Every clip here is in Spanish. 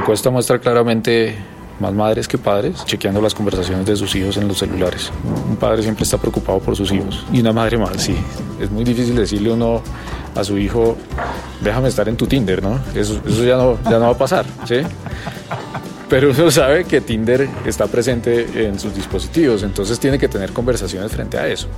encuesta muestra claramente más madres que padres chequeando las conversaciones de sus hijos en los celulares. Un padre siempre está preocupado por sus hijos y una madre más, sí. Es muy difícil decirle uno a su hijo, déjame estar en tu Tinder, ¿no? Eso, ya, no, ya no va a pasar, ¿sí? Pero uno sabe que Tinder está presente en sus dispositivos, entonces tiene que tener conversaciones frente a eso.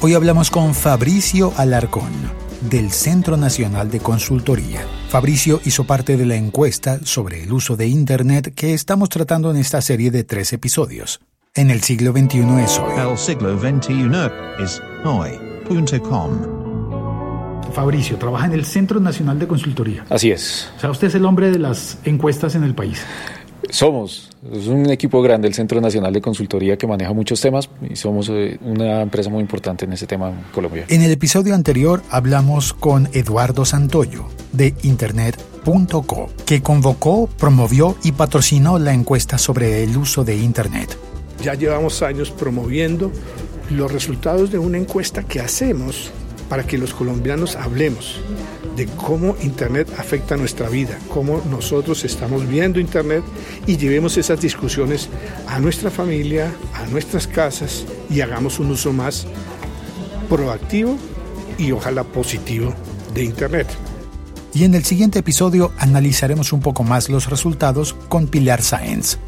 Hoy hablamos con Fabricio Alarcón del Centro Nacional de Consultoría. Fabricio hizo parte de la encuesta sobre el uso de Internet que estamos tratando en esta serie de tres episodios. En el siglo XXI es hoy. El siglo XXI es hoy.com. Fabricio, trabaja en el Centro Nacional de Consultoría. Así es. O sea, usted es el hombre de las encuestas en el país. Somos, es un equipo grande el Centro Nacional de Consultoría que maneja muchos temas y somos eh, una empresa muy importante en ese tema en Colombia. En el episodio anterior hablamos con Eduardo Santoyo de Internet.co, que convocó, promovió y patrocinó la encuesta sobre el uso de Internet. Ya llevamos años promoviendo los resultados de una encuesta que hacemos para que los colombianos hablemos de cómo Internet afecta nuestra vida, cómo nosotros estamos viendo Internet y llevemos esas discusiones a nuestra familia, a nuestras casas y hagamos un uso más proactivo y ojalá positivo de Internet. Y en el siguiente episodio analizaremos un poco más los resultados con Pilar Sáenz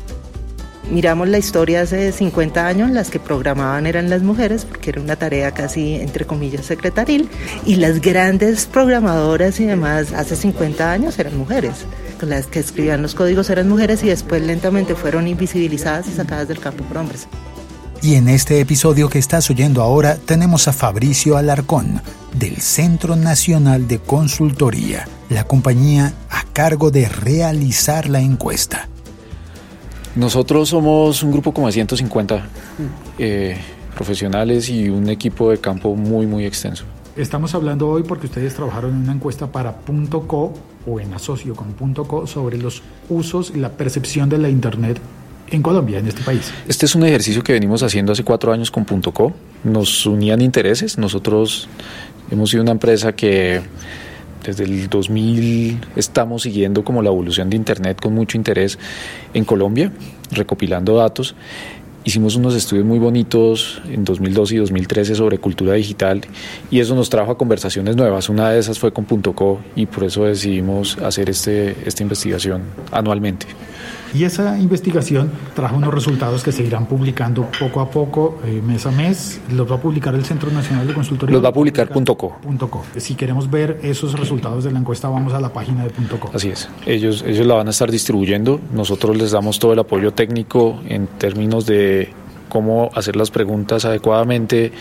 miramos la historia hace 50 años, las que programaban eran las mujeres, porque era una tarea casi, entre comillas, secretaril, y las grandes programadoras y demás hace 50 años eran mujeres. Las que escribían los códigos eran mujeres y después lentamente fueron invisibilizadas y sacadas del campo por hombres. Y en este episodio que estás oyendo ahora tenemos a Fabricio Alarcón, del Centro Nacional de Consultoría, la compañía a cargo de realizar la encuesta. Nosotros somos un grupo como de 150 eh, profesionales y un equipo de campo muy, muy extenso. Estamos hablando hoy porque ustedes trabajaron en una encuesta para .co o en asocio con .co sobre los usos y la percepción de la Internet en Colombia, en este país. Este es un ejercicio que venimos haciendo hace cuatro años con .co. Nos unían intereses. Nosotros hemos sido una empresa que desde el 2000 estamos siguiendo como la evolución de Internet con mucho interés en Colombia, recopilando datos. Hicimos unos estudios muy bonitos en 2012 y 2013 sobre cultura digital y eso nos trajo a conversaciones nuevas. Una de esas fue con .co y por eso decidimos hacer este, esta investigación anualmente. Y esa investigación trajo unos resultados que se irán publicando poco a poco, eh, mes a mes. Los va a publicar el Centro Nacional de Consultoría. Los va a publicar punto .co. .co. Si queremos ver esos resultados de la encuesta, vamos a la página de .co. Así es. Ellos, ellos la van a estar distribuyendo. Nosotros les damos todo el apoyo técnico en términos de cómo hacer las preguntas adecuadamente,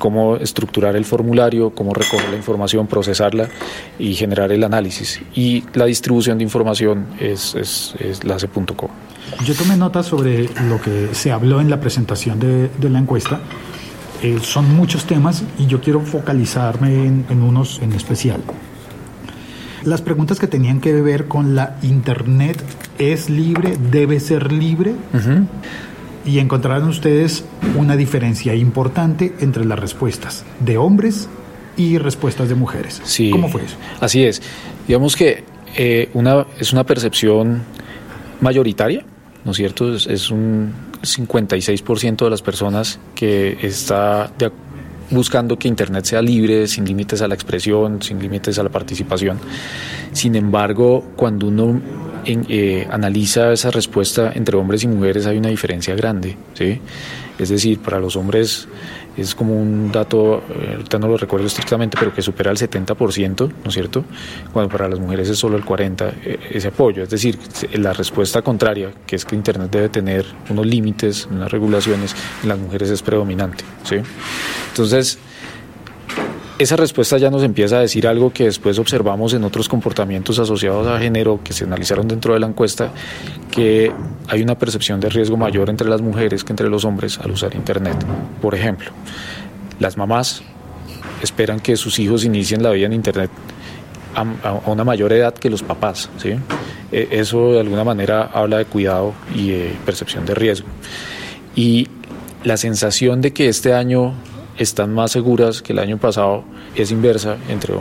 cómo estructurar el formulario, cómo recoger la información, procesarla y generar el análisis. Y la distribución de información es, es, es la hace.co. Yo tomé nota sobre lo que se habló en la presentación de, de la encuesta. Eh, son muchos temas y yo quiero focalizarme en, en, unos en especial. Las preguntas que tenían que ver con la Internet, ¿es libre? ¿Debe ser libre? Uh -huh y encontraron ustedes una diferencia importante entre las respuestas de hombres y respuestas de mujeres. Sí, ¿Cómo fue eso? Así es. Digamos que eh, una, es una percepción mayoritaria, ¿no es cierto? Es, es un 56% de las personas que está de, buscando que Internet sea libre, sin límites a la expresión, sin límites a la participación. Sin embargo, cuando uno en, eh, analiza esa respuesta entre hombres y mujeres hay una diferencia grande, ¿sí? Es decir, para los hombres es como un dato, ahorita no lo recuerdo estrictamente, pero que supera el 70%, ¿no es cierto? Cuando para las mujeres es solo el 40%, ese apoyo. Es decir, la respuesta contraria, que es que Internet debe tener unos límites, unas regulaciones, en las mujeres es predominante, ¿sí? Entonces, esa respuesta ya nos empieza a decir algo que después observamos en otros comportamientos asociados a género que se analizaron dentro de la encuesta, que hay una percepción de riesgo mayor entre las mujeres que entre los hombres al usar Internet. Por ejemplo, las mamás esperan que sus hijos inicien la vida en Internet a, una mayor edad que los papás. ¿sí? Eso de alguna manera habla de cuidado y de percepción de riesgo. Y la sensación de que este año están más seguras que el año pasado es inversa entre,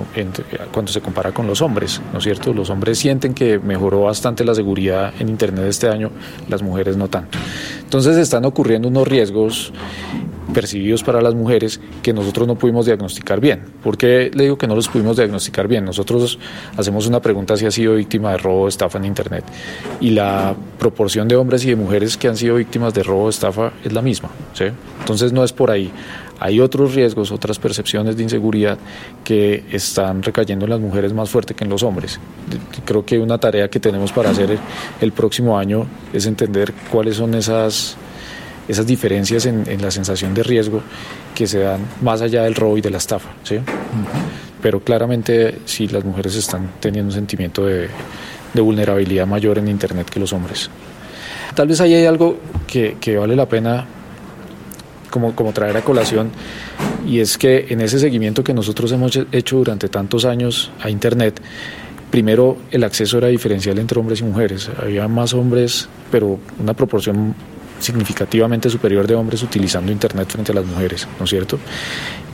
cuando se compara con los hombres, ¿no es cierto? Los hombres sienten que mejoró bastante la seguridad en Internet este año, las mujeres no tanto. Entonces están ocurriendo unos riesgos percibidos para las mujeres que nosotros no pudimos diagnosticar bien. ¿Por qué le digo que no los pudimos diagnosticar bien? Nosotros hacemos una pregunta si ha sido víctima de robo o estafa en Internet y la proporción de hombres y de mujeres que han sido víctimas de robo o estafa es la misma. ¿sí? Entonces no es por ahí. Hay otros riesgos, otras percepciones de inseguridad que están recayendo en las mujeres más fuerte que en los hombres. Creo que una tarea que tenemos para hacer el próximo año es entender cuáles son esas esas diferencias en, la sensación de riesgo que se dan más allá del robo y de la estafa. ¿sí? Pero claramente sí las mujeres están teniendo un sentimiento de, vulnerabilidad mayor en Internet que los hombres. Tal vez ahí hay algo que, vale la pena como, como traer a colación y es que en ese seguimiento que nosotros hemos hecho durante tantos años a Internet, primero el acceso era diferencial entre hombres y mujeres. Había más hombres, pero una proporción significativamente superior de hombres utilizando Internet frente a las mujeres, ¿no es cierto?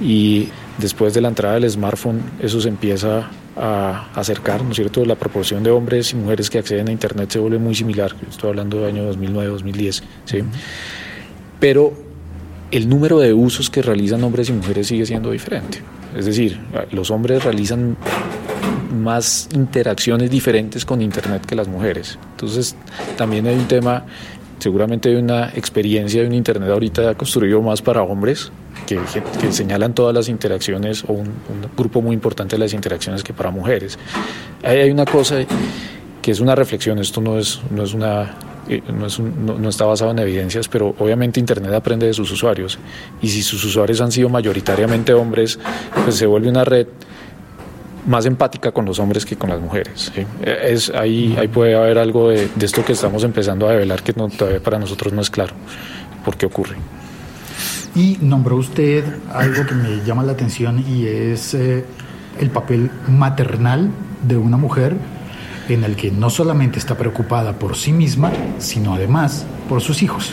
Y después de la entrada del smartphone, eso se empieza a acercar, ¿no es cierto? La proporción de hombres y mujeres que acceden a Internet se vuelve muy similar, estoy hablando del año 2009-2010, ¿sí? Pero el número de usos que realizan hombres y mujeres sigue siendo diferente. Es decir, los hombres realizan más interacciones diferentes con Internet que las mujeres. Entonces, también hay un tema seguramente hay una experiencia de un Internet ahorita construido más para hombres, que, señalan todas las interacciones o un, grupo muy importante de las interacciones que para mujeres. Ahí hay una cosa que es una reflexión, esto no es, no es una... Eh, no, es no, está basado en evidencias, pero obviamente Internet aprende de sus usuarios y si sus usuarios han sido mayoritariamente hombres, pues se vuelve una red más empática con los hombres que con las mujeres. Es, ahí, ahí puede haber algo de, esto que estamos empezando a develar que no, todavía para nosotros no es claro por qué ocurre. Y nombró usted algo que me llama la atención y es eh, el papel maternal de una mujer en el que no solamente está preocupada por sí misma, sino además por sus hijos.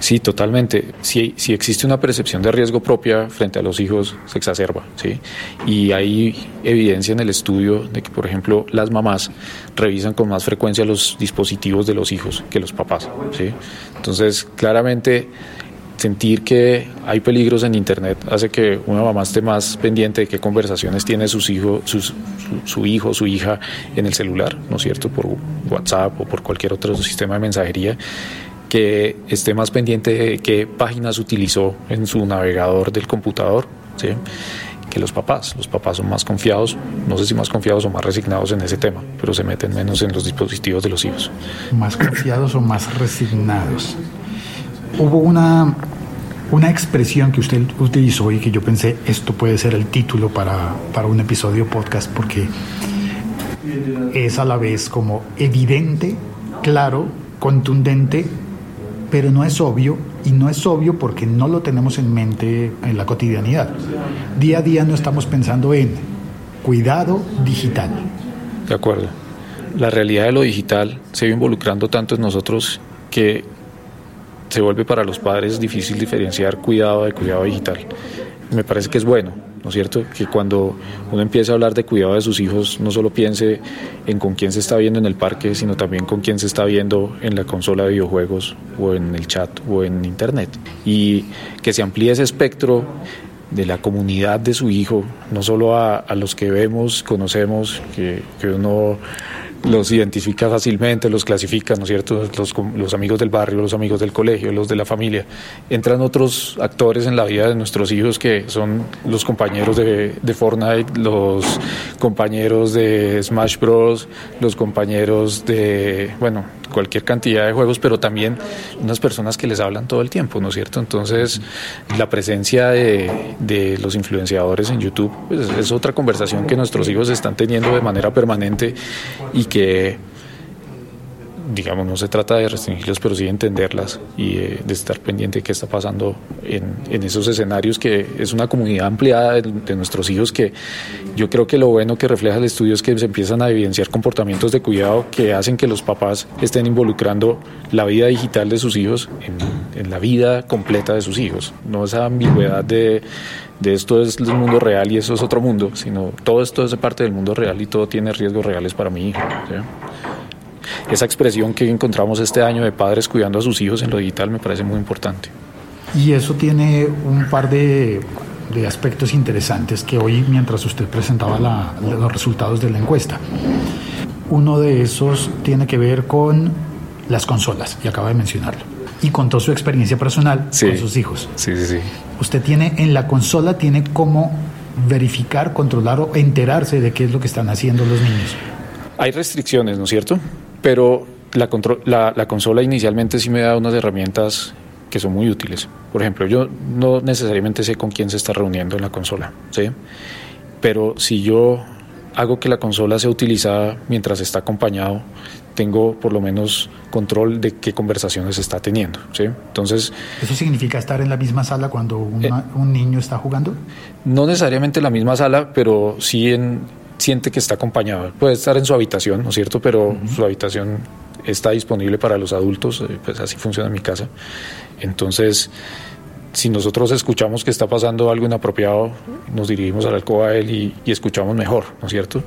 Sí, totalmente. Si, si existe una percepción de riesgo propia frente a los hijos, se exacerba. ¿sí? Y hay evidencia en el estudio de que, por ejemplo, las mamás revisan con más frecuencia los dispositivos de los hijos que los papás. ¿sí? Entonces, claramente sentir que hay peligros en Internet hace que una mamá esté más pendiente de qué conversaciones tiene sus hijos, su, su hijo, su hija en el celular, ¿no es cierto? Por WhatsApp o por cualquier otro sistema de mensajería que esté más pendiente de qué páginas utilizó en su navegador del computador, ¿sí? que los papás. Los papás son más confiados, no sé si más confiados o más resignados en ese tema, pero se meten menos en los dispositivos de los hijos. Más confiados o más resignados. Hubo una, una expresión que usted utilizó y que yo pensé, esto puede ser el título para, para un episodio podcast, porque es a la vez como evidente, claro, contundente pero no es obvio y no es obvio porque no lo tenemos en mente en la cotidianidad. Día a día no estamos pensando en cuidado digital. De acuerdo. La realidad de lo digital se va involucrando tanto en nosotros que se vuelve para los padres difícil diferenciar cuidado de cuidado digital. Me parece que es bueno, ¿no es cierto? Que cuando uno empieza a hablar de cuidado de sus hijos, no solo piense en con quién se está viendo en el parque, sino también con quién se está viendo en la consola de videojuegos o en el chat o en internet. Y que se amplíe ese espectro de la comunidad de su hijo, no solo a, los que vemos, conocemos, que, que uno los identifica fácilmente, los clasifica, ¿no es cierto? Los, los, amigos del barrio, los amigos del colegio, los de la familia. Entran otros actores en la vida de nuestros hijos que son los compañeros de, de Fortnite, los compañeros de Smash Bros., los compañeros de, bueno, cualquier cantidad de juegos, pero también unas personas que les hablan todo el tiempo, ¿no es cierto? Entonces, la presencia de, de los influenciadores en YouTube pues, es otra conversación que nuestros hijos están teniendo de manera permanente y que digamos, no se trata de restringirlos, pero sí de entenderlas y de, estar pendiente de qué está pasando en, esos escenarios, que es una comunidad ampliada de, nuestros hijos que yo creo que lo bueno que refleja el estudio es que se empiezan a evidenciar comportamientos de cuidado que hacen que los papás estén involucrando la vida digital de sus hijos en, en la vida completa de sus hijos. No esa ambigüedad de, de esto es el mundo real y eso es otro mundo, sino todo esto es parte del mundo real y todo tiene riesgos reales para mi hijo. Esa expresión que encontramos este año de padres cuidando a sus hijos en lo digital me parece muy importante. Y eso tiene un par de, de aspectos interesantes que hoy, mientras usted presentaba la, los resultados de la encuesta, uno de esos tiene que ver con las consolas, y acaba de mencionarlo. Y contó su experiencia personal con sus hijos. Sí, sí, sí. Usted tiene en la consola, tiene cómo verificar, controlar o enterarse de qué es lo que están haciendo los niños. Hay restricciones, ¿no es cierto? Pero la, la, la consola inicialmente sí me da unas herramientas que son muy útiles. Por ejemplo, yo no necesariamente sé con quién se está reuniendo en la consola, ¿sí? Pero si yo hago que la consola sea utilizada mientras está acompañado, tengo por lo menos control de qué conversaciones se está teniendo. ¿sí? Entonces, ¿Eso significa estar en la misma sala cuando eh, un niño está jugando? No necesariamente en la misma sala, pero sí en, siente que está acompañado. Puede estar en su habitación, ¿no es cierto? Pero su habitación está disponible para los adultos, eh, pues así funciona en mi casa. Entonces, si nosotros escuchamos que está pasando algo inapropiado, nos dirigimos al alcoba a él y, escuchamos mejor, ¿no es cierto?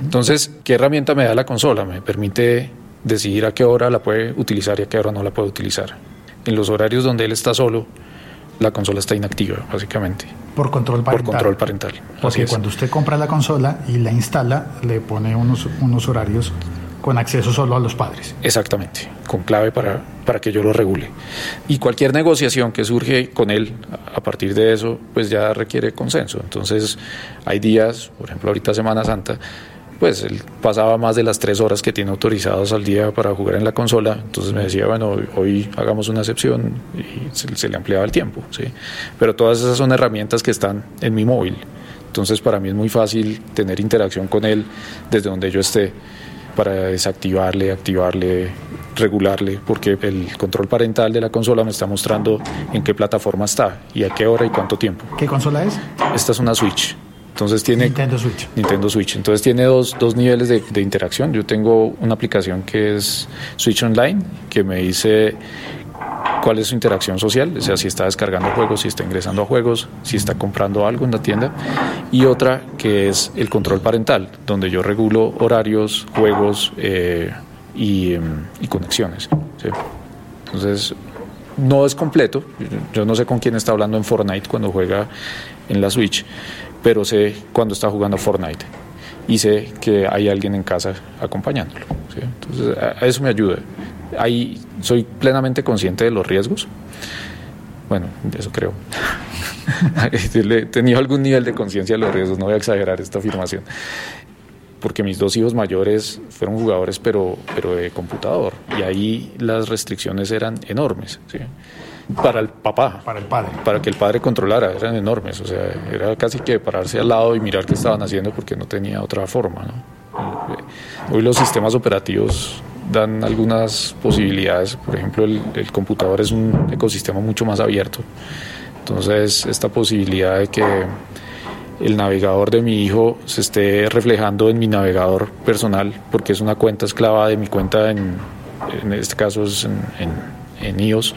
Entonces, ¿qué herramienta me da la consola? Me permite decidir a qué hora la puede utilizar y a qué hora no la puede utilizar. En los horarios donde él está solo, la consola está inactiva, básicamente. Por control parental. Por control parental. Porque cuando usted compra la consola y la instala, le pone unos, unos horarios con acceso solo a los padres. Exactamente, con clave para, para que yo lo regule. Y cualquier negociación que surge con él a partir de eso, pues ya requiere consenso. Entonces, hay días, por ejemplo, ahorita Semana Santa, pues él pasaba más de las tres horas que tiene autorizados al día para jugar en la consola, entonces me decía, bueno, hoy hagamos una excepción y se, se le ampliaba el tiempo, ¿sí? Pero todas esas son herramientas que están en mi móvil, entonces para mí es muy fácil tener interacción con él desde donde yo esté para desactivarle, activarle, regularle, porque el control parental de la consola me está mostrando en qué plataforma está y a qué hora y cuánto tiempo. ¿Qué consola es? Esta es una Switch. Entonces tiene Nintendo Switch. Nintendo Switch. Entonces tiene dos, dos niveles de, de, interacción. Yo tengo una aplicación que es Switch Online, que me dice cuál es su interacción social, o sea, si está descargando juegos, si está ingresando a juegos, si está comprando algo en la tienda, y otra que es el control parental, donde yo regulo horarios, juegos eh, y, em, y, conexiones. ¿sí? Entonces, no es completo, yo no sé con quién está hablando en Fortnite cuando juega en la Switch, pero sé cuando está jugando Fortnite y sé que hay alguien en casa acompañándolo. Entonces, a eso me ayuda ahí soy plenamente consciente de los riesgos. Bueno, eso creo. He tenido algún nivel de conciencia de los riesgos, no voy a exagerar esta afirmación. Porque mis dos hijos mayores fueron jugadores, pero, pero de computador. Y ahí las restricciones eran enormes. ¿sí? Para el papá. Para el padre. Para que el padre controlara, eran enormes. O sea, era casi que pararse al lado y mirar qué estaban haciendo porque no tenía otra forma. ¿no? Hoy los sistemas operativos dan algunas posibilidades. Por ejemplo, el, el, computador es un ecosistema mucho más abierto. Entonces, esta posibilidad de que el navegador de mi hijo se esté reflejando en mi navegador personal, porque es una cuenta esclava de mi cuenta, en, en este caso es en, en, en iOS,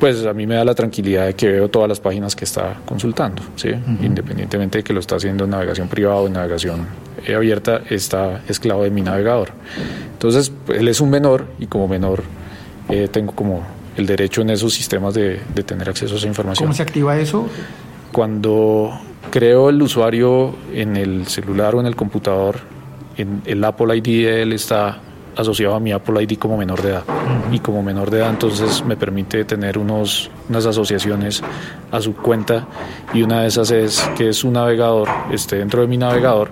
pues a mí me da la tranquilidad de que veo todas las páginas que está consultando, ¿sí? Uh -huh. independientemente de que lo está haciendo en navegación privada o en navegación abierta, está esclavo de mi navegador. Entonces, él es un menor y como menor eh, tengo como el derecho en esos sistemas de, de, tener acceso a esa información. ¿Cómo se activa eso? Cuando creo el usuario en el celular o en el computador, en el Apple ID de él está asociado a mi Apple ID como menor de edad. Y como menor de edad entonces me permite tener unos, unas asociaciones a su cuenta. Y una de esas es que su navegador esté dentro de mi navegador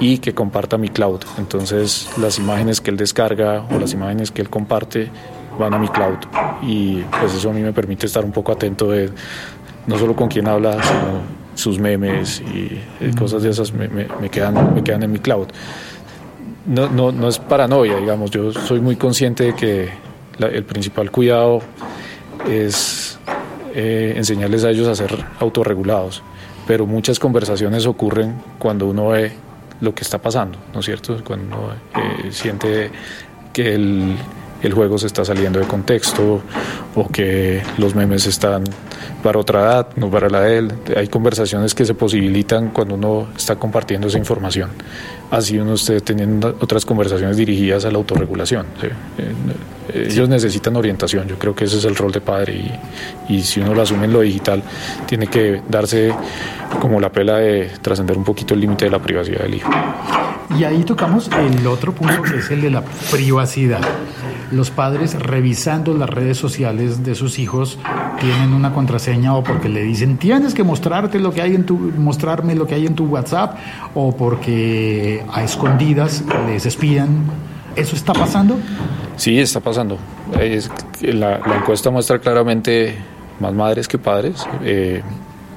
y que comparta mi cloud. Entonces las imágenes que él descarga o las imágenes que él comparte van a mi cloud. Y pues eso a mí me permite estar un poco atento de no solo con quién habla, sino sus memes y, y cosas de esas me, me, me, quedan, me quedan en mi cloud no, no, no es paranoia, digamos, yo soy muy consciente de que la, el principal cuidado es eh, enseñarles a ellos a ser autorregulados, pero muchas conversaciones ocurren cuando uno ve lo que está pasando, ¿no es cierto? Cuando uno eh, siente que el, el juego se está saliendo de contexto o que los memes están para otra edad, no para la de él. Hay conversaciones que se posibilitan cuando uno está compartiendo esa información. Así uno esté teniendo otras conversaciones dirigidas a la autorregulación. Eh, eh, ellos necesitan orientación, yo creo que ese es el rol de padre y, y si uno lo asume en lo digital, tiene que darse como la pela de trascender un poquito el límite de la privacidad del hijo. Y ahí tocamos el otro punto que es el de la privacidad. Los padres revisando las redes sociales de sus hijos tienen una contraseña o porque le dicen tienes que mostrarte lo que hay en tu mostrarme lo que hay en tu WhatsApp o porque a escondidas les espían. ¿Eso está pasando? Sí, está pasando. la, encuesta muestra claramente más madres que padres eh,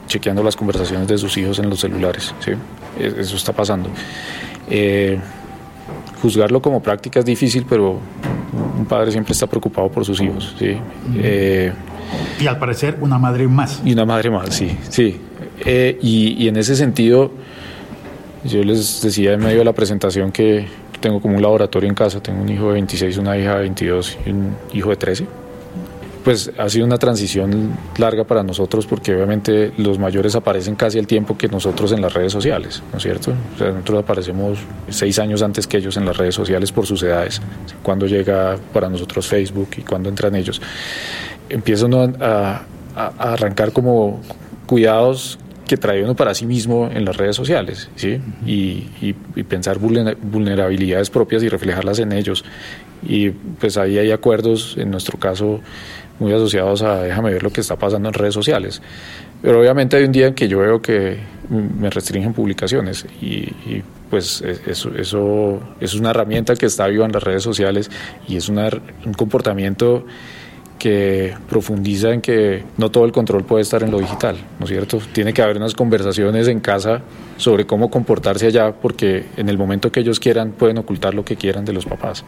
chequeando las conversaciones de sus hijos en los celulares. ¿sí? Eso está pasando. Eh, juzgarlo como práctica es difícil, pero un padre siempre está preocupado por sus hijos. ¿sí? Eh, y al parecer una madre más. Y una madre más, sí. sí. Eh, y, en ese sentido, yo les decía en medio de la presentación que tengo como un laboratorio en casa, tengo un hijo de 26, una hija de 22 y un hijo de 13 pues ha sido una transición larga para nosotros porque obviamente los mayores aparecen casi al tiempo que nosotros en las redes sociales, ¿no es cierto? O nosotros aparecemos seis años antes que ellos en las redes sociales por sus edades, cuando llega para nosotros Facebook y cuando entran ellos. Empiezan a, a arrancar como cuidados que trae uno para sí mismo en las redes sociales, ¿sí? Y, y, pensar vulnerabilidades propias y reflejarlas en ellos. Y pues ahí hay acuerdos, en nuestro caso, muy asociados a déjame ver lo que está pasando en redes sociales. Pero obviamente hay un día en que yo veo que me restringen publicaciones y, pues e, eso, eso, es una herramienta que está viva en las redes sociales y es una, un comportamiento que profundiza en que no todo el control puede estar en lo digital, ¿no es cierto? Tiene que haber unas conversaciones en casa sobre cómo comportarse allá, porque en el momento que ellos quieran pueden ocultar lo que quieran de los papás.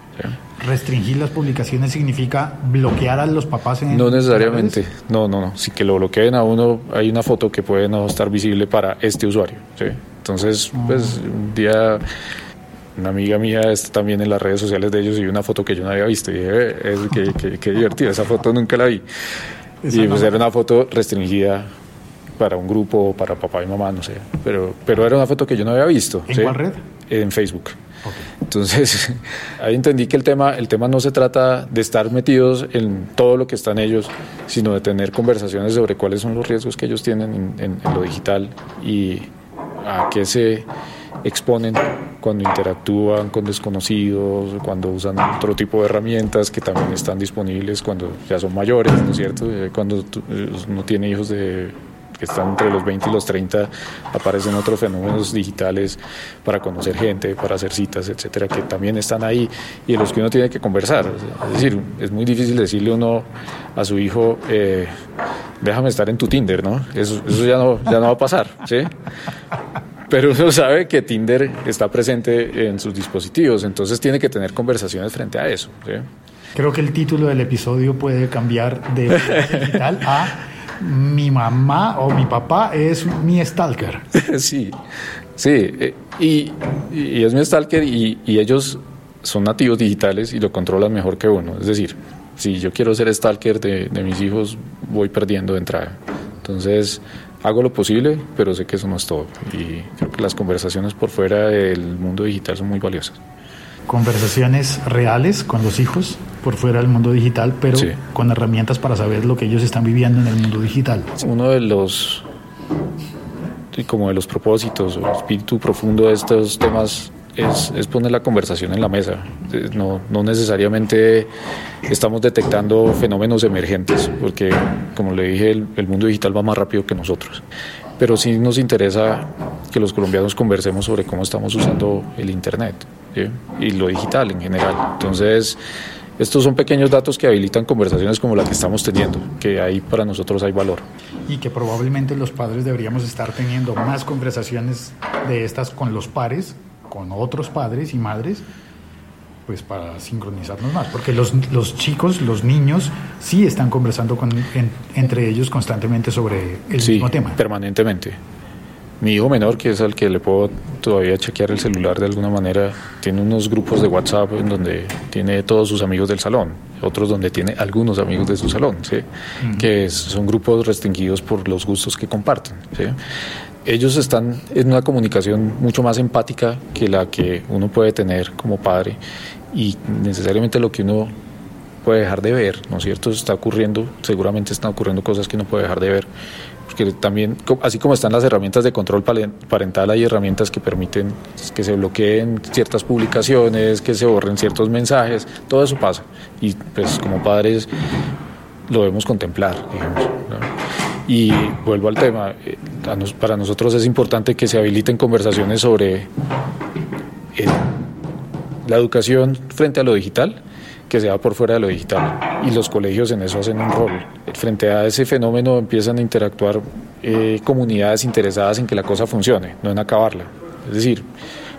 ¿Restringir las publicaciones significa bloquear a los papás en No necesariamente, no, no, no. Si que lo bloqueen a uno, hay una foto que puede no estar visible para este usuario. Entonces, pues un día una amiga mía está también en las redes sociales de ellos y una foto que yo no había visto y dije, eh, qué, divertida, esa foto nunca la vi. y pues era una foto restringida para un grupo, para papá y mamá, no sé, pero, pero era una foto que yo no había visto. ¿En cuál red? En Facebook. Entonces, ahí entendí que el tema, el tema no se trata de estar metidos en todo lo que están ellos, sino de tener conversaciones sobre cuáles son los riesgos que ellos tienen en, en lo digital y a qué se exponen cuando interactúan con desconocidos, cuando usan otro tipo de herramientas que también están disponibles cuando ya son mayores, ¿no es cierto? Eh, cuando eh, uno tiene hijos de que están entre los 20 y los 30, aparecen otros fenómenos digitales para conocer gente, para hacer citas, etcétera, que también están ahí y en los que uno tiene que conversar. Es decir, es muy difícil decirle uno a su hijo, eh, déjame estar en tu Tinder, ¿no? Eso, ya no va a pasar, ¿sí? Pero uno sabe que Tinder está presente en sus dispositivos, entonces tiene que tener conversaciones frente a eso. Creo que el título del episodio puede cambiar de digital a mi mamá o mi papá es mi stalker. Sí, sí, eh, y, es mi stalker y, ellos son nativos digitales y lo controlan mejor que uno. Es decir, si yo quiero ser stalker de, de mis hijos, voy perdiendo de entrada. Entonces, hago lo posible, pero sé que eso no es todo. Y creo que las conversaciones por fuera del mundo digital son muy valiosas. Conversaciones reales con los hijos por fuera del mundo digital, pero con herramientas para saber lo que ellos están viviendo en el mundo digital. Uno de los como de los propósitos o el espíritu profundo de estos temas es, poner la conversación en la mesa. No, no, necesariamente estamos detectando fenómenos emergentes, porque como le dije, el, mundo digital va más rápido que nosotros. Pero sí nos interesa que los colombianos conversemos sobre cómo estamos usando el Internet y lo digital en general. Entonces, estos son pequeños datos que habilitan conversaciones como la que estamos teniendo, que ahí para nosotros hay valor. Y que probablemente los padres deberíamos estar teniendo más conversaciones de estas con los pares con otros padres y madres, pues para sincronizarnos más, porque los, los chicos, los niños, sí están conversando con, entre ellos constantemente sobre el mismo tema. Permanentemente, Mi hijo menor, que es al que le puedo todavía chequear el celular de alguna manera, tiene unos grupos de WhatsApp en donde tiene todos sus amigos del salón, otros donde tiene algunos amigos de su salón, ¿sí? que son grupos restringidos por los gustos que comparten. ¿sí? Ellos están en una comunicación mucho más empática que la que uno puede tener como padre y necesariamente lo que uno puede dejar de ver, ¿no es cierto? Está ocurriendo, seguramente están ocurriendo cosas que uno puede dejar de ver porque también, así como están las herramientas de control parental, hay herramientas que permiten que se bloqueen ciertas publicaciones, que se borren ciertos mensajes, todo eso pasa. Y pues como padres lo debemos contemplar, digamos. Y vuelvo al tema, eh, para nosotros es importante que se habiliten conversaciones sobre eh, la educación frente a lo digital que se va por fuera de lo digital. Y los colegios en eso hacen un rol. Frente a ese fenómeno empiezan a interactuar eh, comunidades interesadas en que la cosa funcione, no en acabarla. Es decir,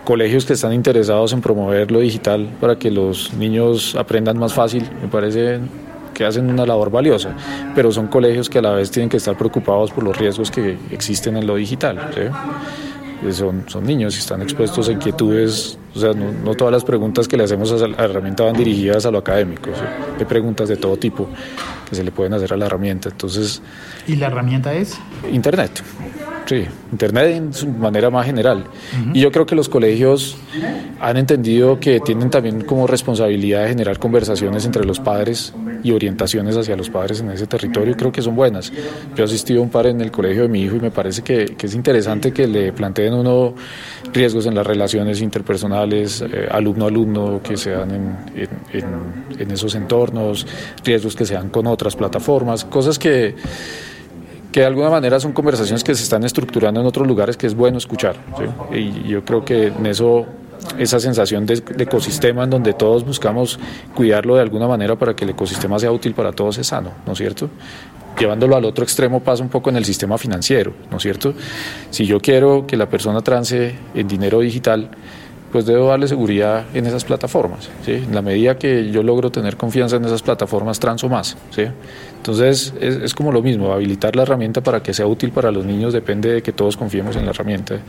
colegios que están interesados en promover lo digital para que los niños aprendan más fácil, me parece que hacen una labor valiosa, pero son colegios que a la vez tienen que estar preocupados por los riesgos que existen en lo digital. Son, son niños y están expuestos a inquietudes o sea, no, todas las preguntas que le hacemos a la herramienta van dirigidas a lo académico. Hay preguntas de todo tipo que se le pueden hacer a la herramienta. Entonces, ¿Y la herramienta es? Internet. Sí, Internet en su manera más general. Y yo creo que los colegios han entendido que tienen también como responsabilidad de generar conversaciones entre los padres y orientaciones hacia los padres en ese territorio. Creo que son buenas. Yo he asistido a un par en el colegio de mi hijo y me parece que, es interesante que le planteen uno riesgos en las relaciones interpersonales, eh, alumno-alumno, que se dan en, en esos entornos, riesgos que se dan con otras plataformas, cosas que que de alguna manera son conversaciones que se están estructurando en otros lugares que es bueno escuchar. Y yo creo que en eso, esa sensación de, ecosistema en donde todos buscamos cuidarlo de alguna manera para que el ecosistema sea útil para todos es sano, ¿no es cierto? Llevándolo al otro extremo pasa un poco en el sistema financiero, ¿no es cierto? Si yo quiero que la persona trance en dinero digital, pues debo darle seguridad en esas plataformas. ¿sí? En la medida que yo logro tener confianza en esas plataformas, transo más. ¿sí? Entonces es, como lo mismo, habilitar la herramienta para que sea útil para los niños depende de que todos confiemos en la herramienta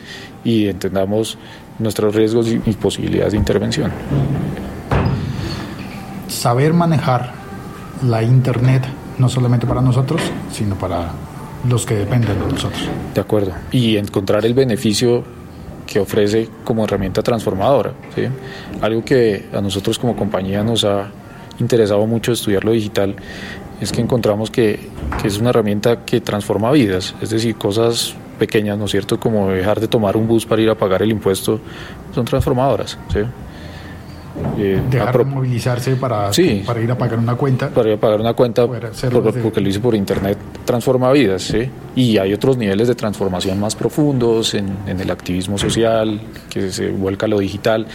y entendamos nuestros riesgos y, posibilidades de intervención. Saber manejar la Internet no solamente para nosotros, sino para los que dependen de nosotros. De acuerdo. Y encontrar el beneficio que ofrece como herramienta transformadora. ¿sí? Algo que a nosotros como compañía nos ha interesado mucho estudiar lo digital es que encontramos que, que, es una herramienta que transforma vidas, es decir, cosas pequeñas, ¿no es cierto?, como dejar de tomar un bus para ir a pagar el impuesto, son transformadoras. ¿sí? Eh, Dejar de movilizarse para, para ir a pagar una cuenta. Para ir a pagar una cuenta porque lo hice por internet, transforma vidas. ¿sí? Y hay otros niveles de transformación más profundos en, el activismo social, que se vuelca a lo digital,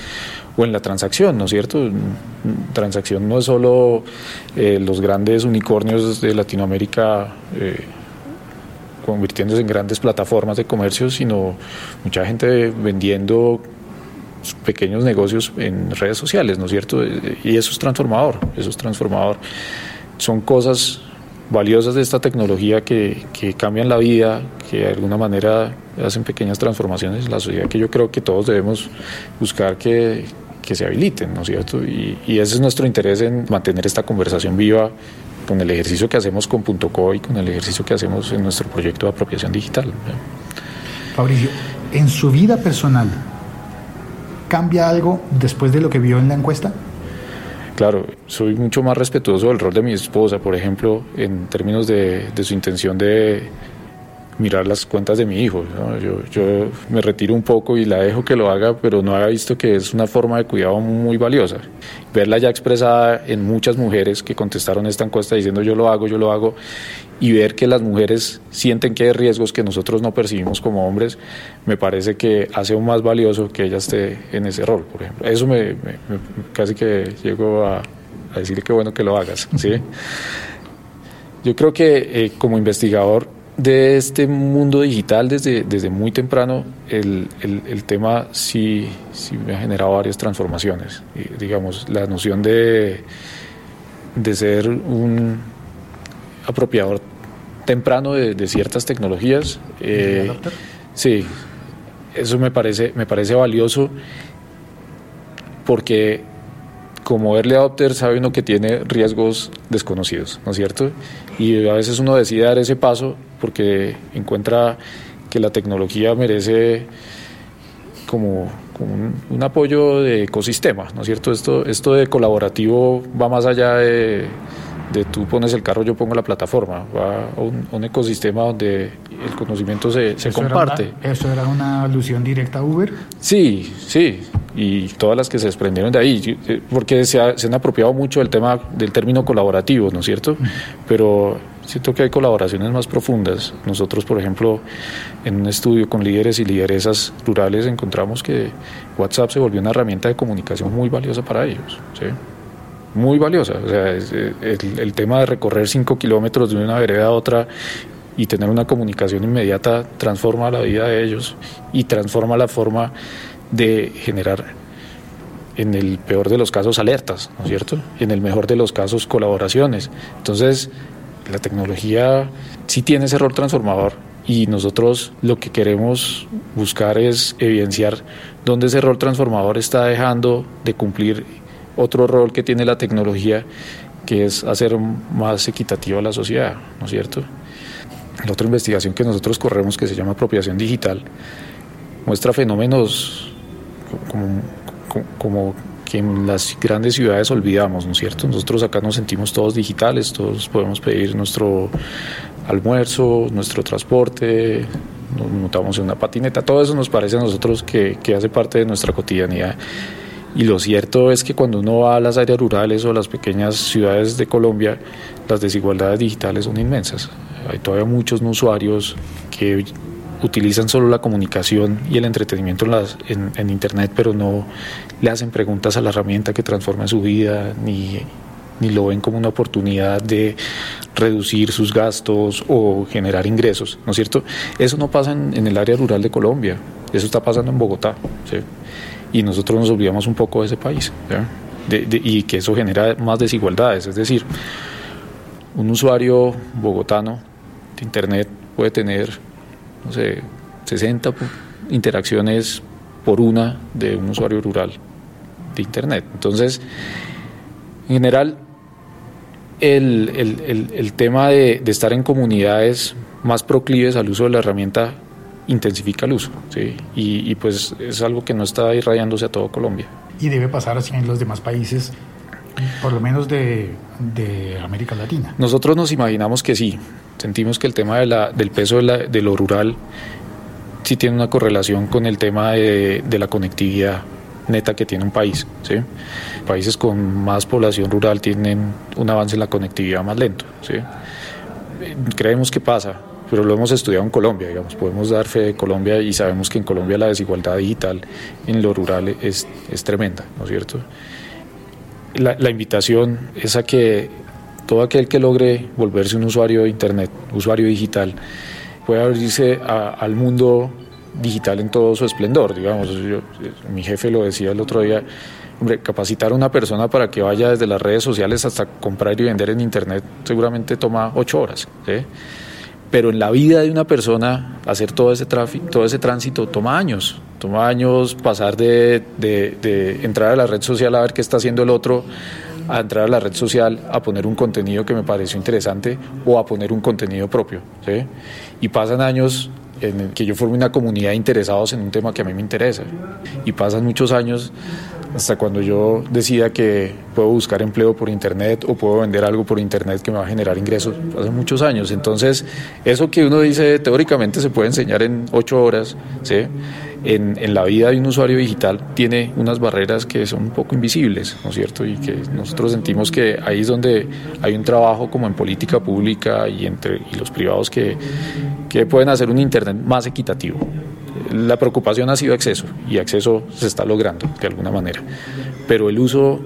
o en la transacción, ¿no es cierto? Transacción no es solo eh, los grandes unicornios de Latinoamérica. Eh, convirtiéndose en grandes plataformas de comercio, sino mucha gente vendiendo pequeños negocios en redes sociales, ¿no es cierto? Y eso es transformador, eso es transformador. Son cosas valiosas de esta tecnología que, que, cambian la vida, que de alguna manera hacen pequeñas transformaciones en la sociedad que yo creo que todos debemos buscar que, que se habiliten, ¿no es cierto? Y, y, ese es nuestro interés en mantener esta conversación viva con el ejercicio que hacemos con Punto .co y con el ejercicio que hacemos en nuestro proyecto de apropiación digital. Fabricio, en su vida personal, cambia algo después de lo que vio en la encuesta? Claro, soy mucho más respetuoso del rol de mi esposa, por ejemplo, en términos de, su intención de mirar las cuentas de mi hijo. Yo, yo, me retiro un poco y la dejo que lo haga, pero no había visto que es una forma de cuidado muy valiosa. Verla ya expresada en muchas mujeres que contestaron esta encuesta diciendo yo lo hago, yo lo hago, y ver que las mujeres sienten que hay riesgos que nosotros no percibimos como hombres, me parece que hace aún más valioso que ella esté en ese rol, por ejemplo. Eso me, casi que llego a, a decir que bueno que lo hagas, ¿sí? Yo creo que eh, como investigador de este mundo digital desde, desde muy temprano, el, el, tema sí, sí, me ha generado varias transformaciones. digamos, la noción de, de ser un apropiador temprano de, ciertas tecnologías. Eh, Sí, eso me parece, me parece valioso porque como early adopter sabe uno que tiene riesgos desconocidos, ¿no es cierto? Y a veces uno decide dar ese paso porque encuentra que la tecnología merece como, un, apoyo de ecosistema, ¿no es cierto? Esto, esto de colaborativo va más allá de, de tú pones el carro, yo pongo la plataforma, va a un, ecosistema donde el conocimiento se, se comparte. ¿Eso era una alusión directa a Uber? Sí, sí, y todas las que se desprendieron de ahí, eh, porque se, han apropiado mucho del tema del término colaborativo, ¿no es cierto? Pero siento que hay colaboraciones más profundas. Nosotros, por ejemplo, en un estudio con líderes y lideresas rurales encontramos que WhatsApp se volvió una herramienta de comunicación muy valiosa para ellos, ¿sí? Muy valiosa. O sea, el, el tema de recorrer cinco kilómetros de una vereda a otra y tener una comunicación inmediata transforma la vida de ellos y transforma la forma de generar, en el peor de los casos, alertas, ¿no es cierto? En el mejor de los casos, colaboraciones. Entonces, la tecnología sí tiene ese rol transformador y nosotros lo que queremos buscar es evidenciar dónde ese rol transformador está dejando de cumplir otro rol que tiene la tecnología, que es hacer más equitativa la sociedad, ¿no es cierto? La otra investigación que nosotros corremos, que se llama apropiación digital, muestra fenómenos como, como, que en las grandes ciudades olvidamos, ¿no es cierto? Nosotros acá nos sentimos todos digitales, todos podemos pedir nuestro almuerzo, nuestro transporte, nos montamos en una patineta, todo eso nos parece a nosotros que, que hace parte de nuestra cotidianidad. Y lo cierto es que cuando uno va a las áreas rurales o a las pequeñas ciudades de Colombia, las desigualdades digitales son inmensas. Hay todavía muchos usuarios que utilizan solo la comunicación y el entretenimiento en, las, en, Internet, pero no le hacen preguntas a la herramienta que transforma su vida, ni, ni lo ven como una oportunidad de reducir sus gastos o generar ingresos, ¿no es cierto? Eso no pasa en, el área rural de Colombia, eso está pasando en Bogotá, y nosotros nos olvidamos un poco de ese país, y que eso genera más desigualdades, es decir, un usuario bogotano de Internet puede tener no sé, 60 interacciones por una de un usuario rural de Internet. Entonces, en general, el, tema de, estar en comunidades más proclives al uso de la herramienta intensifica el uso, ¿sí? y, pues es algo que no está irradiándose a todo Colombia. Y debe pasar así en los demás países, por lo menos de, de América Latina. Nosotros nos imaginamos que sí, Sentimos que el tema de la, del peso de, lo rural sí tiene una correlación con el tema de, la conectividad neta que tiene un país. ¿sí? Países con más población rural tienen un avance en la conectividad más lento. ¿sí? Creemos que pasa, pero lo hemos estudiado en Colombia, digamos, podemos dar fe de Colombia y sabemos que en Colombia la desigualdad digital en lo rural es, es tremenda, ¿no es cierto? La, invitación es a que todo aquel que logre volverse un usuario de Internet, usuario digital, puede abrirse al mundo digital en todo su esplendor. Digamos, mi jefe lo decía el otro día, hombre, capacitar a una persona para que vaya desde las redes sociales hasta comprar y vender en Internet seguramente toma ocho horas. Pero en la vida de una persona hacer todo ese tráfico, todo ese tránsito toma años. Toma años pasar de, de entrar a la red social a ver qué está haciendo el otro a entrar a la red social a poner un contenido que me pareció interesante o a poner un contenido propio. ¿sí? Y pasan años en que yo forme una comunidad de interesados en un tema que a mí me interesa. Y pasan muchos años hasta cuando yo decida que puedo buscar empleo por internet o puedo vender algo por internet que me va a generar ingresos. Pasan muchos años. Entonces, eso que uno dice teóricamente se puede enseñar en ocho horas, ¿sí? En, en, la vida de un usuario digital tiene unas barreras que son un poco invisibles, ¿no es cierto? Y que nosotros sentimos que ahí es donde hay un trabajo como en política pública y entre y los privados que, que pueden hacer un Internet más equitativo. La preocupación ha sido acceso y acceso se está logrando de alguna manera, pero el uso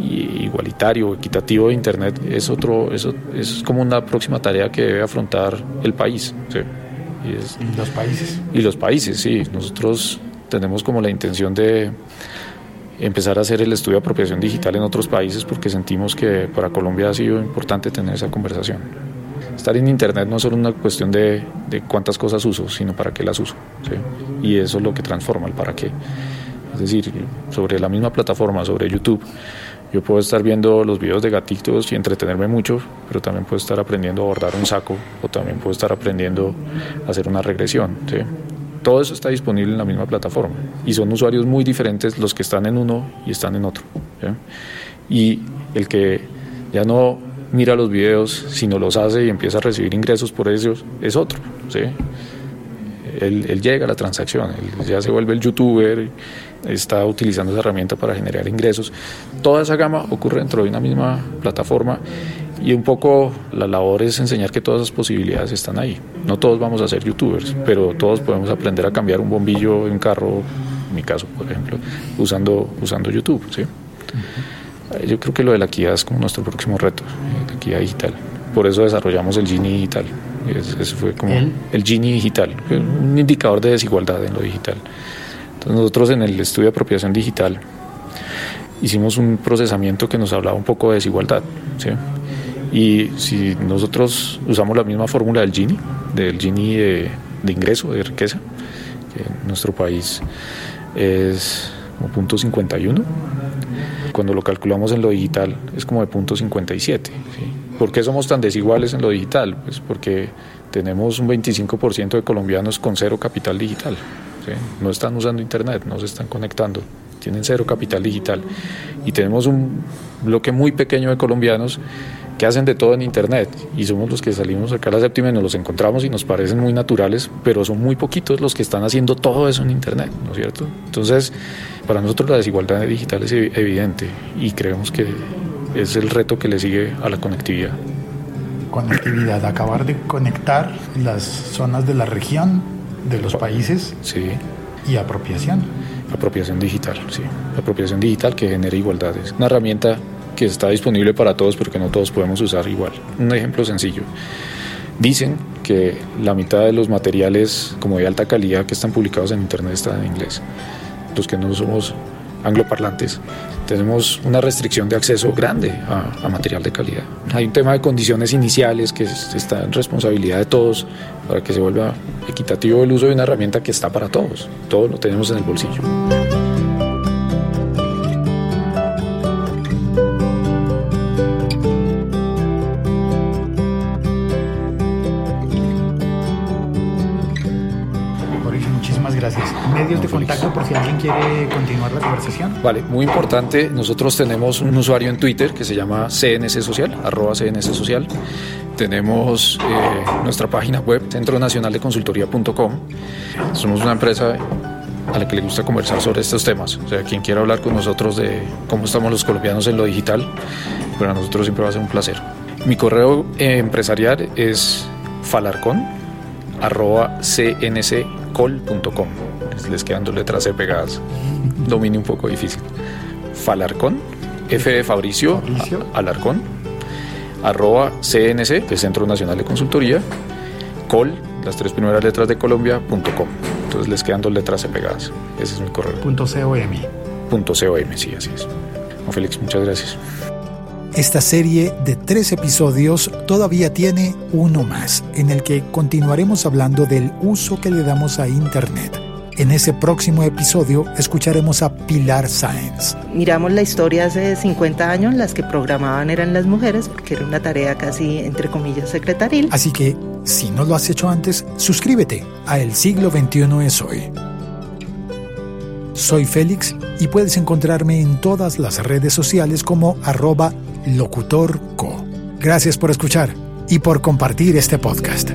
igualitario, equitativo de Internet es otro, eso es como una próxima tarea que debe afrontar el país. ¿sí? Y, los países? Y los países, sí. Nosotros tenemos como la intención de empezar a hacer el estudio de apropiación digital en otros países porque sentimos que para Colombia ha sido importante tener esa conversación. Estar en Internet no es solo una cuestión de, de cuántas cosas uso, sino para qué las uso. ¿sí? Y eso es lo que transforma el para qué. Es decir, sobre la misma plataforma, sobre YouTube, yo puedo estar viendo los videos de gatitos y entretenerme mucho, pero también puedo estar aprendiendo a bordar un saco o también puedo estar aprendiendo a hacer una regresión. Todo eso está disponible en la misma plataforma y son usuarios muy diferentes los que están en uno y están en otro. Y el que ya no mira los videos, sino los hace y empieza a recibir ingresos por ellos, es otro. Él, él, llega a la transacción, él ya se vuelve el youtuber, está utilizando esa herramienta para generar ingresos. Toda esa gama ocurre dentro de una misma plataforma y un poco la labor es enseñar que todas esas posibilidades están ahí. No todos vamos a ser youtubers, pero todos podemos aprender a cambiar un bombillo en un carro, en mi caso, por ejemplo, usando, usando YouTube. ¿sí? Yo creo que lo de la equidad es como nuestro próximo reto, la equidad digital. Por eso desarrollamos el Gini digital. Ese fue como ¿El? el Gini digital, un indicador de desigualdad en lo digital. Entonces nosotros en el estudio de apropiación digital hicimos un procesamiento que nos hablaba un poco de desigualdad. ¿sí? Y si nosotros usamos la misma fórmula del Gini, del Gini de, de ingreso, de riqueza, que en nuestro país es como punto 51, cuando lo calculamos en lo digital es como de punto 57. ¿sí? ¿Por qué somos tan desiguales en lo digital? Pues porque tenemos un 25% de colombianos con cero capital digital. ¿sí? No están usando Internet, no se están conectando, tienen cero capital digital. Y tenemos un bloque muy pequeño de colombianos que hacen de todo en Internet y somos los que salimos acá a la séptima y nos los encontramos y nos parecen muy naturales, pero son muy poquitos los que están haciendo todo eso en Internet, ¿no es cierto? Entonces, para nosotros la desigualdad digital es evidente y creemos que es el reto que le sigue a la conectividad. Conectividad, acabar de conectar las zonas de la región, de los países Sí, y apropiación. apropiación digital, sí. Apropiación digital que genera igualdad. Es una herramienta que está disponible para todos, pero que no todos podemos usar igual. Un ejemplo sencillo. Dicen que la mitad de los materiales como de alta calidad que están publicados en Internet están en inglés. Los que no somos angloparlantes tenemos una restricción de acceso grande a, a, material de calidad. Hay un tema de condiciones iniciales que está en responsabilidad de todos para que se vuelva equitativo el uso de una herramienta que está para todos. Todos lo tenemos en el bolsillo. Si alguien quiere continuar la conversación. Vale, muy importante. Nosotros tenemos un usuario en Twitter que se llama CNC Social, arroba CNC Social. Tenemos eh, nuestra página web, Centro Nacional de Consultoría.com. Somos una empresa a la que le gusta conversar sobre estos temas. O sea, quien quiera hablar con nosotros de cómo estamos los colombianos en lo digital, para nosotros siempre va a ser un placer. Mi correo eh, empresarial es falarcon arroba cnccol.com. Les quedan dos letras C pegadas. Dominio un poco difícil. Falarcon, F de Fabricio, Fabricio. A, Alarcón, arroba CNC, de Centro Nacional de Consultoría, col, las tres primeras letras de Colombia.com. Entonces les quedan dos letras C pegadas. Ese es mi correo. Punto .com. Punto .com, sí, así es. Félix, muchas gracias. Esta serie de tres episodios todavía tiene uno más, en el que continuaremos hablando del uso que le damos a Internet. En ese próximo episodio escucharemos a Pilar Sáenz. Miramos la historia hace 50 años, las que programaban eran las mujeres, porque era una tarea casi, entre comillas, secretaril. Así que, si no lo has hecho antes, suscríbete a El siglo XXI es hoy. Soy Félix y puedes encontrarme en todas las redes sociales como arroba locutorco. Gracias por escuchar y por compartir este podcast.